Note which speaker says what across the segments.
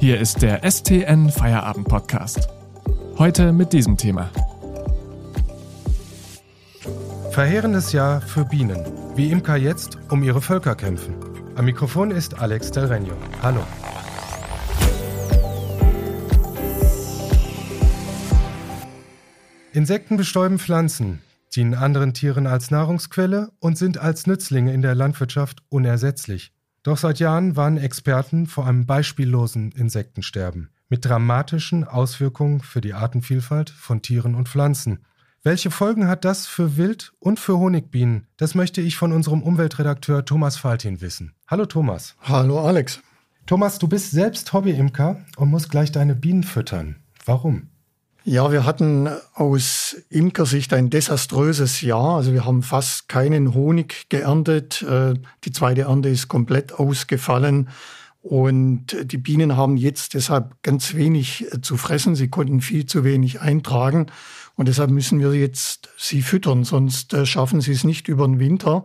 Speaker 1: Hier ist der STN Feierabend Podcast. Heute mit diesem Thema.
Speaker 2: Verheerendes Jahr für Bienen. Wie Imker jetzt um ihre Völker kämpfen. Am Mikrofon ist Alex Del Reño. Hallo. Insekten bestäuben Pflanzen, dienen anderen Tieren als Nahrungsquelle und sind als Nützlinge in der Landwirtschaft unersetzlich. Doch seit Jahren warnen Experten vor einem beispiellosen Insektensterben mit dramatischen Auswirkungen für die Artenvielfalt von Tieren und Pflanzen. Welche Folgen hat das für Wild- und für Honigbienen? Das möchte ich von unserem Umweltredakteur Thomas Faltin wissen. Hallo Thomas.
Speaker 3: Hallo Alex.
Speaker 2: Thomas, du bist selbst Hobbyimker und musst gleich deine Bienen füttern. Warum?
Speaker 3: Ja, wir hatten aus Imkersicht ein desaströses Jahr. Also wir haben fast keinen Honig geerntet. Äh, die zweite Ernte ist komplett ausgefallen. Und die Bienen haben jetzt deshalb ganz wenig äh, zu fressen. Sie konnten viel zu wenig eintragen. Und deshalb müssen wir jetzt sie füttern, sonst äh, schaffen sie es nicht über den Winter.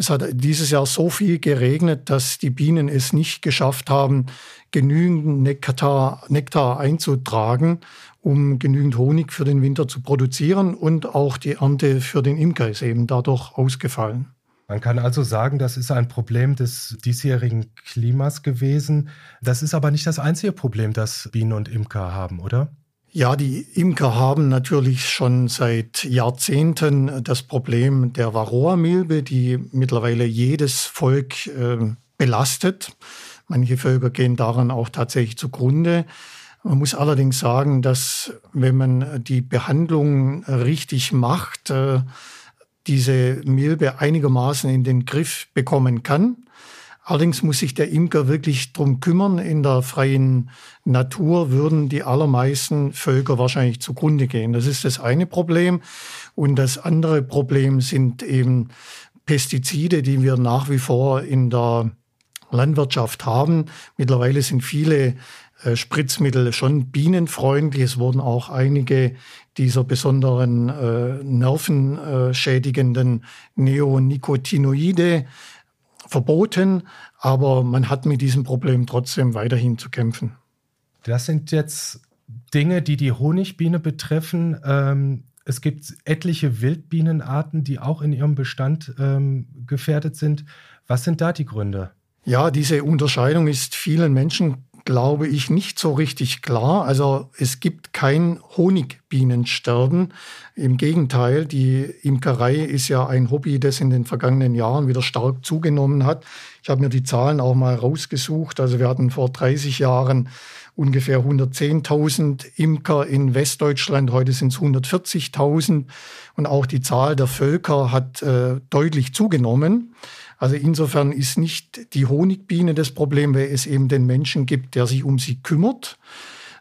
Speaker 3: Es hat dieses Jahr so viel geregnet, dass die Bienen es nicht geschafft haben, genügend Nektar, Nektar einzutragen um genügend Honig für den Winter zu produzieren. Und auch die Ernte für den Imker ist eben dadurch ausgefallen.
Speaker 2: Man kann also sagen, das ist ein Problem des diesjährigen Klimas gewesen. Das ist aber nicht das einzige Problem, das Bienen und Imker haben, oder?
Speaker 3: Ja, die Imker haben natürlich schon seit Jahrzehnten das Problem der Varroa-Milbe, die mittlerweile jedes Volk äh, belastet. Manche Völker gehen daran auch tatsächlich zugrunde. Man muss allerdings sagen, dass wenn man die Behandlung richtig macht, äh, diese Milbe einigermaßen in den Griff bekommen kann. Allerdings muss sich der Imker wirklich drum kümmern. In der freien Natur würden die allermeisten Völker wahrscheinlich zugrunde gehen. Das ist das eine Problem. Und das andere Problem sind eben Pestizide, die wir nach wie vor in der Landwirtschaft haben. Mittlerweile sind viele äh, Spritzmittel schon bienenfreundlich. Es wurden auch einige dieser besonderen äh, nervenschädigenden Neonicotinoide verboten, aber man hat mit diesem Problem trotzdem weiterhin zu kämpfen.
Speaker 2: Das sind jetzt Dinge, die die Honigbiene betreffen. Ähm, es gibt etliche Wildbienenarten, die auch in ihrem Bestand ähm, gefährdet sind. Was sind da die Gründe?
Speaker 3: Ja, diese Unterscheidung ist vielen Menschen glaube ich, nicht so richtig klar. Also es gibt kein Honigbienensterben. Im Gegenteil, die Imkerei ist ja ein Hobby, das in den vergangenen Jahren wieder stark zugenommen hat. Ich habe mir die Zahlen auch mal rausgesucht. Also wir hatten vor 30 Jahren ungefähr 110.000 Imker in Westdeutschland. Heute sind es 140.000. Und auch die Zahl der Völker hat äh, deutlich zugenommen. Also insofern ist nicht die Honigbiene das Problem, weil es eben den Menschen gibt, der sich um sie kümmert,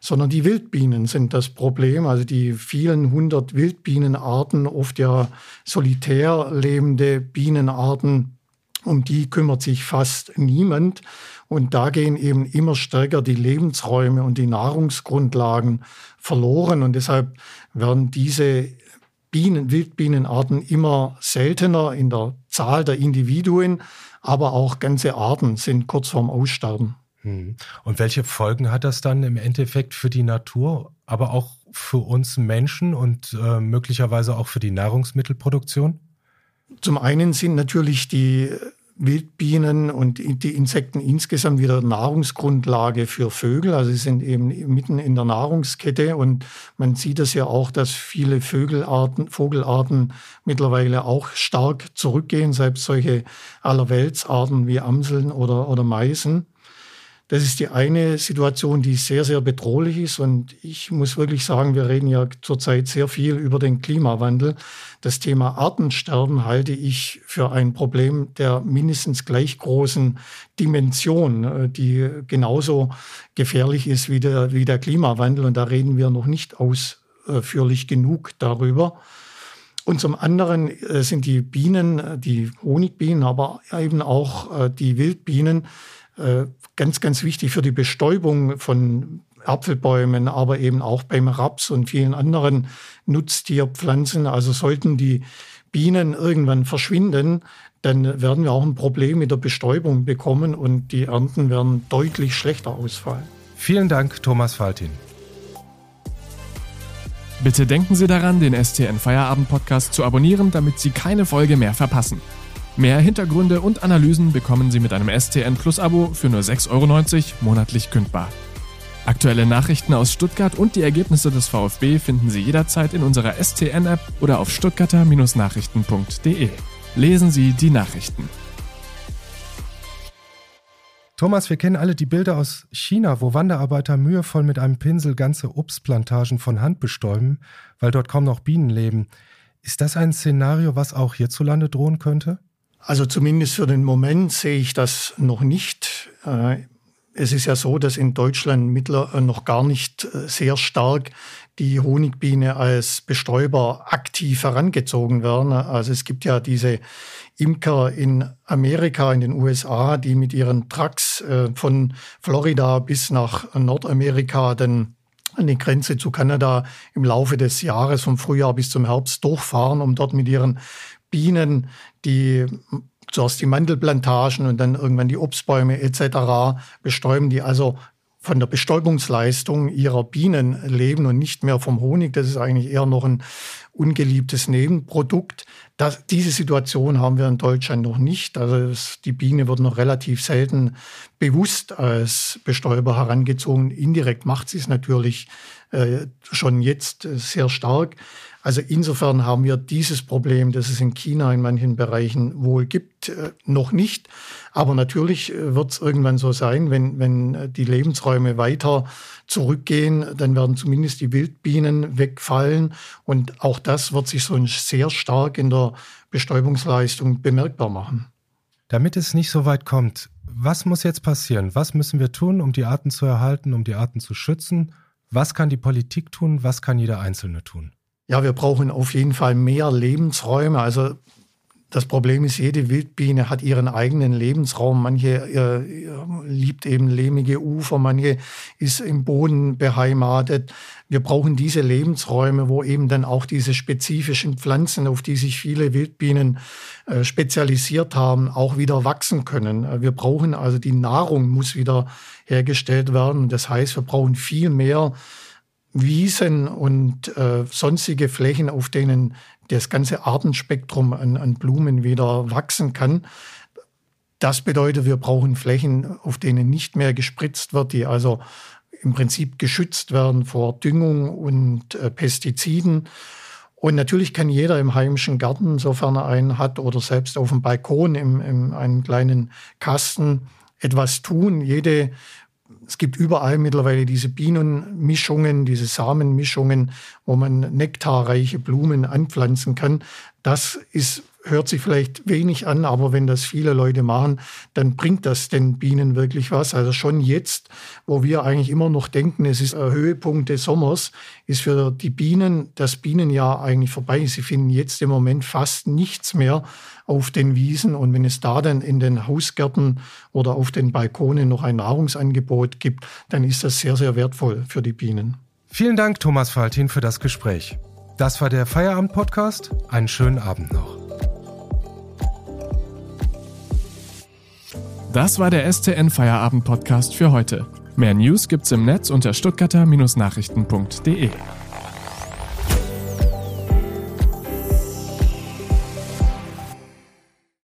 Speaker 3: sondern die Wildbienen sind das Problem. Also die vielen hundert Wildbienenarten, oft ja solitär lebende Bienenarten, um die kümmert sich fast niemand. Und da gehen eben immer stärker die Lebensräume und die Nahrungsgrundlagen verloren. Und deshalb werden diese Bienen, Wildbienenarten immer seltener in der Zahl der Individuen, aber auch ganze Arten sind kurz vorm Aussterben.
Speaker 2: Hm. Und welche Folgen hat das dann im Endeffekt für die Natur, aber auch für uns Menschen und äh, möglicherweise auch für die Nahrungsmittelproduktion?
Speaker 3: Zum einen sind natürlich die Wildbienen und die Insekten insgesamt wieder Nahrungsgrundlage für Vögel. Also sie sind eben mitten in der Nahrungskette und man sieht es ja auch, dass viele Vögelarten, Vogelarten mittlerweile auch stark zurückgehen, selbst solche Allerweltsarten wie Amseln oder, oder Meisen. Das ist die eine Situation, die sehr, sehr bedrohlich ist. Und ich muss wirklich sagen, wir reden ja zurzeit sehr viel über den Klimawandel. Das Thema Artensterben halte ich für ein Problem der mindestens gleich großen Dimension, äh, die genauso gefährlich ist wie der, wie der Klimawandel. Und da reden wir noch nicht ausführlich genug darüber. Und zum anderen äh, sind die Bienen, äh, die Honigbienen, aber eben auch die Wildbienen ganz, ganz wichtig für die Bestäubung von Apfelbäumen, aber eben auch beim Raps und vielen anderen Nutztierpflanzen. Also sollten die Bienen irgendwann verschwinden, dann werden wir auch ein Problem mit der Bestäubung bekommen und die Ernten werden deutlich schlechter ausfallen.
Speaker 2: Vielen Dank, Thomas Faltin.
Speaker 1: Bitte denken Sie daran, den STN Feierabend Podcast zu abonnieren, damit Sie keine Folge mehr verpassen. Mehr Hintergründe und Analysen bekommen Sie mit einem STN Plus Abo für nur 6,90 Euro monatlich kündbar. Aktuelle Nachrichten aus Stuttgart und die Ergebnisse des VfB finden Sie jederzeit in unserer STN-App oder auf stuttgarter-nachrichten.de. Lesen Sie die Nachrichten.
Speaker 2: Thomas, wir kennen alle die Bilder aus China, wo Wanderarbeiter mühevoll mit einem Pinsel ganze Obstplantagen von Hand bestäuben, weil dort kaum noch Bienen leben. Ist das ein Szenario, was auch hierzulande drohen könnte?
Speaker 3: Also zumindest für den Moment sehe ich das noch nicht. Äh, es ist ja so, dass in Deutschland mittler äh, noch gar nicht äh, sehr stark die Honigbiene als Bestäuber aktiv herangezogen werden. Also es gibt ja diese Imker in Amerika, in den USA, die mit ihren Trucks von Florida bis nach Nordamerika dann an die Grenze zu Kanada im Laufe des Jahres vom Frühjahr bis zum Herbst durchfahren, um dort mit ihren Bienen die zuerst die Mandelplantagen und dann irgendwann die Obstbäume etc. bestäuben, die also von der Bestäubungsleistung ihrer Bienen leben und nicht mehr vom Honig. Das ist eigentlich eher noch ein ungeliebtes Nebenprodukt. Das, diese Situation haben wir in Deutschland noch nicht. Also es, die Biene wird noch relativ selten bewusst als Bestäuber herangezogen. Indirekt macht sie es natürlich äh, schon jetzt äh, sehr stark. Also insofern haben wir dieses Problem, das es in China in manchen Bereichen wohl gibt, äh, noch nicht. Aber natürlich wird es irgendwann so sein, wenn, wenn die Lebensräume weiter zurückgehen, dann werden zumindest die Wildbienen wegfallen. Und auch das wird sich so sehr stark in der Bestäubungsleistung bemerkbar machen.
Speaker 2: Damit es nicht so weit kommt, was muss jetzt passieren? Was müssen wir tun, um die Arten zu erhalten, um die Arten zu schützen? Was kann die Politik tun? Was kann jeder Einzelne tun?
Speaker 3: Ja, wir brauchen auf jeden Fall mehr Lebensräume. Also das Problem ist, jede Wildbiene hat ihren eigenen Lebensraum. Manche äh, liebt eben lehmige Ufer, manche ist im Boden beheimatet. Wir brauchen diese Lebensräume, wo eben dann auch diese spezifischen Pflanzen, auf die sich viele Wildbienen äh, spezialisiert haben, auch wieder wachsen können. Wir brauchen also die Nahrung muss wieder hergestellt werden. Das heißt, wir brauchen viel mehr Wiesen und äh, sonstige Flächen, auf denen das ganze Artenspektrum an, an Blumen wieder wachsen kann. Das bedeutet, wir brauchen Flächen, auf denen nicht mehr gespritzt wird, die also im Prinzip geschützt werden vor Düngung und äh, Pestiziden. Und natürlich kann jeder im heimischen Garten, sofern er einen hat, oder selbst auf dem Balkon in, in einem kleinen Kasten etwas tun. Jede es gibt überall mittlerweile diese Bienenmischungen, diese Samenmischungen, wo man nektarreiche Blumen anpflanzen kann. Das ist hört sich vielleicht wenig an, aber wenn das viele Leute machen, dann bringt das den Bienen wirklich was. Also schon jetzt, wo wir eigentlich immer noch denken, es ist ein Höhepunkt des Sommers, ist für die Bienen das Bienenjahr eigentlich vorbei. Sie finden jetzt im Moment fast nichts mehr auf den Wiesen. Und wenn es da dann in den Hausgärten oder auf den Balkonen noch ein Nahrungsangebot gibt, dann ist das sehr, sehr wertvoll für die Bienen.
Speaker 2: Vielen Dank, Thomas Faltin, für das Gespräch. Das war der Feierabend-Podcast. Einen schönen Abend noch.
Speaker 1: Das war der STN Feierabend Podcast für heute. Mehr News gibt's im Netz unter stuttgarter-nachrichten.de.